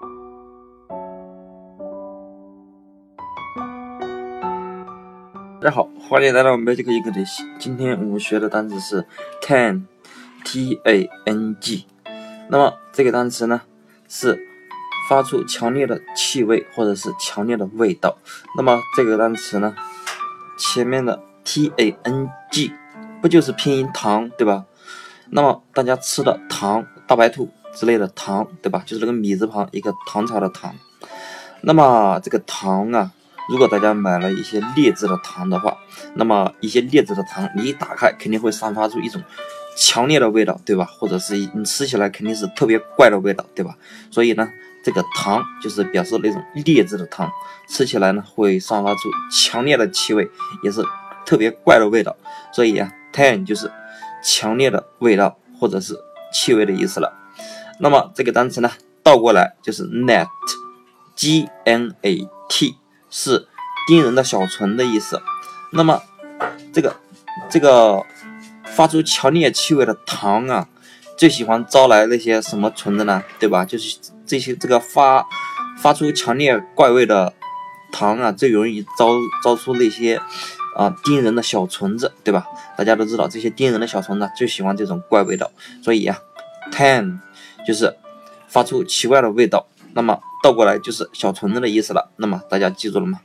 大家好，欢迎来到 Magic English。今天我们学的单词是 tang，t a n g。那么这个单词呢，是发出强烈的气味或者是强烈的味道。那么这个单词呢，前面的 t a n g 不就是拼音糖，对吧？那么大家吃的糖，大白兔之类的糖，对吧？就是那个米字旁一个唐朝的唐。那么这个糖啊。如果大家买了一些劣质的糖的话，那么一些劣质的糖，你一打开肯定会散发出一种强烈的味道，对吧？或者是你吃起来肯定是特别怪的味道，对吧？所以呢，这个糖就是表示那种劣质的糖，吃起来呢会散发出强烈的气味，也是特别怪的味道。所以啊，tang 就是强烈的味道或者是气味的意思了。那么这个单词呢倒过来就是 net，g n a t，。是叮人的小虫的意思。那么，这个这个发出强烈气味的糖啊，最喜欢招来那些什么虫子呢？对吧？就是这些这个发发出强烈怪味的糖啊，最容易招招出那些啊叮人的小虫子，对吧？大家都知道，这些叮人的小虫子最喜欢这种怪味道。所以啊，tan 就是发出奇怪的味道。那么倒过来就是小虫子的意思了。那么大家记住了吗？